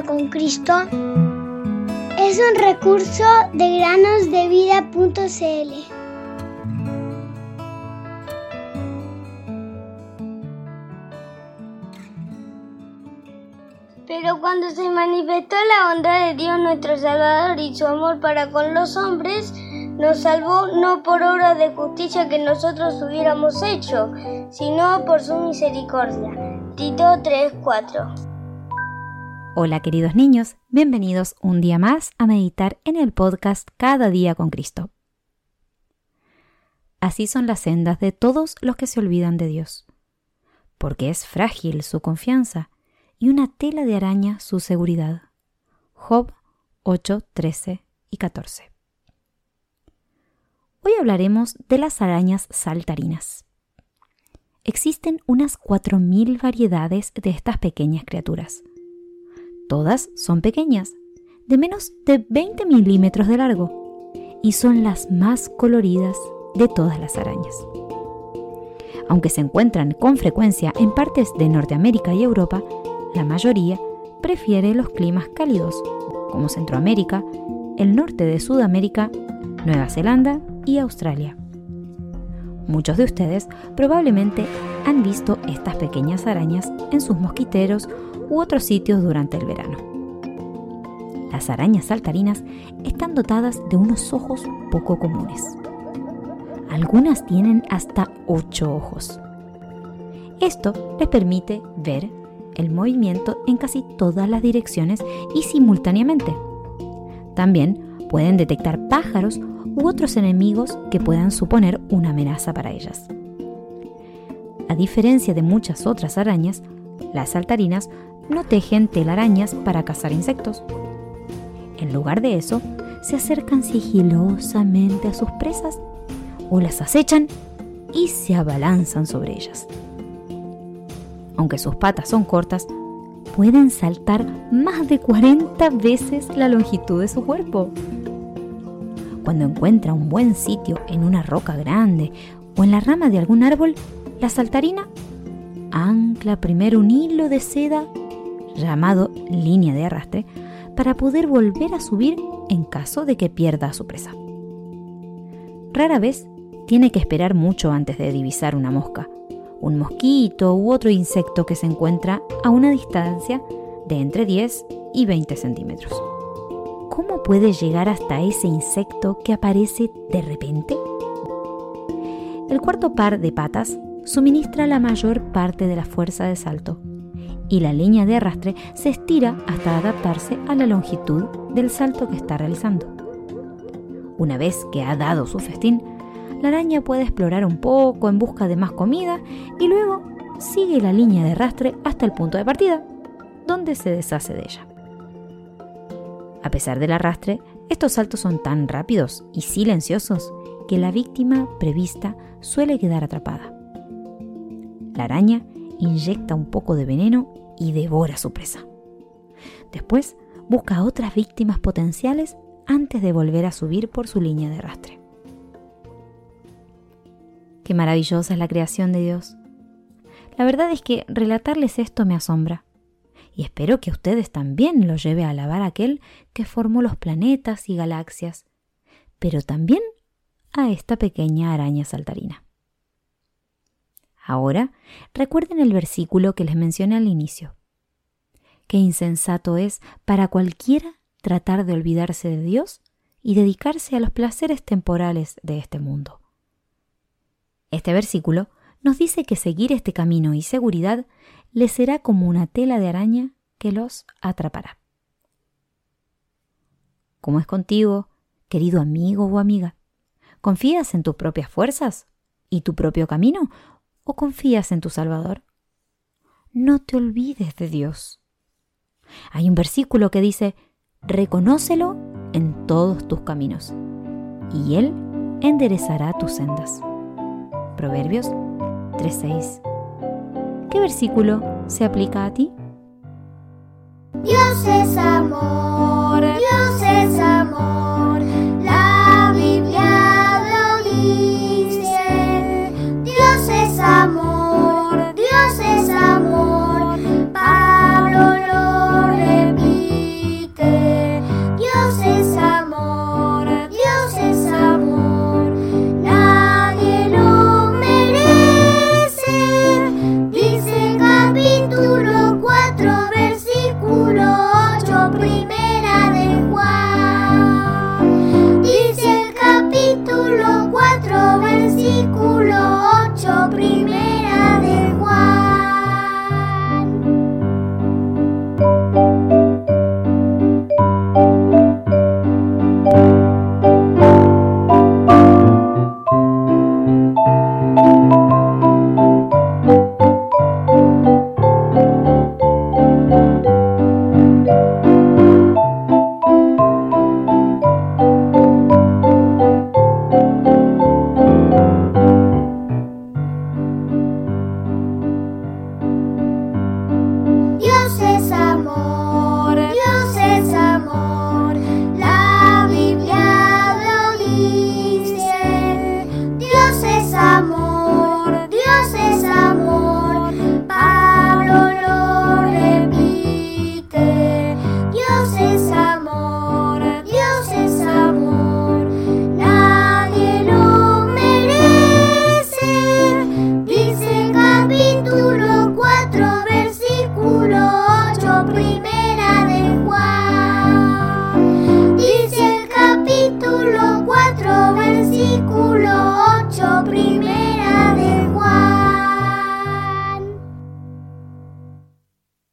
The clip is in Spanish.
con Cristo es un recurso de granosdevida.cl. Pero cuando se manifestó la bondad de Dios nuestro Salvador y su amor para con los hombres, nos salvó no por obra de justicia que nosotros hubiéramos hecho, sino por su misericordia. Tito 3:4 Hola queridos niños, bienvenidos un día más a meditar en el podcast Cada día con Cristo. Así son las sendas de todos los que se olvidan de Dios, porque es frágil su confianza y una tela de araña su seguridad. Job 8, 13 y 14. Hoy hablaremos de las arañas saltarinas. Existen unas 4.000 variedades de estas pequeñas criaturas Todas son pequeñas, de menos de 20 milímetros de largo, y son las más coloridas de todas las arañas. Aunque se encuentran con frecuencia en partes de Norteamérica y Europa, la mayoría prefiere los climas cálidos, como Centroamérica, el norte de Sudamérica, Nueva Zelanda y Australia. Muchos de ustedes probablemente han visto estas pequeñas arañas en sus mosquiteros u otros sitios durante el verano. Las arañas saltarinas están dotadas de unos ojos poco comunes. Algunas tienen hasta ocho ojos. Esto les permite ver el movimiento en casi todas las direcciones y simultáneamente. También pueden detectar pájaros u otros enemigos que puedan suponer una amenaza para ellas. A diferencia de muchas otras arañas, las saltarinas no tejen telarañas para cazar insectos. En lugar de eso, se acercan sigilosamente a sus presas o las acechan y se abalanzan sobre ellas. Aunque sus patas son cortas, pueden saltar más de 40 veces la longitud de su cuerpo. Cuando encuentra un buen sitio en una roca grande o en la rama de algún árbol, la saltarina ancla primero un hilo de seda llamado línea de arrastre, para poder volver a subir en caso de que pierda a su presa. Rara vez tiene que esperar mucho antes de divisar una mosca, un mosquito u otro insecto que se encuentra a una distancia de entre 10 y 20 centímetros. ¿Cómo puede llegar hasta ese insecto que aparece de repente? El cuarto par de patas suministra la mayor parte de la fuerza de salto y la línea de arrastre se estira hasta adaptarse a la longitud del salto que está realizando. Una vez que ha dado su festín, la araña puede explorar un poco en busca de más comida y luego sigue la línea de arrastre hasta el punto de partida, donde se deshace de ella. A pesar del arrastre, estos saltos son tan rápidos y silenciosos que la víctima prevista suele quedar atrapada. La araña inyecta un poco de veneno y devora su presa. Después busca otras víctimas potenciales antes de volver a subir por su línea de arrastre. Qué maravillosa es la creación de Dios. La verdad es que relatarles esto me asombra, y espero que ustedes también los lleve a alabar a aquel que formó los planetas y galaxias, pero también a esta pequeña araña saltarina. Ahora, recuerden el versículo que les mencioné al inicio. Qué insensato es para cualquiera tratar de olvidarse de Dios y dedicarse a los placeres temporales de este mundo. Este versículo nos dice que seguir este camino y seguridad les será como una tela de araña que los atrapará. ¿Cómo es contigo, querido amigo o amiga? ¿Confías en tus propias fuerzas y tu propio camino o confías en tu Salvador? No te olvides de Dios. Hay un versículo que dice, reconócelo en todos tus caminos, y Él enderezará tus sendas. Proverbios 3.6. ¿Qué versículo se aplica a ti? Dios es amor, Dios es amor.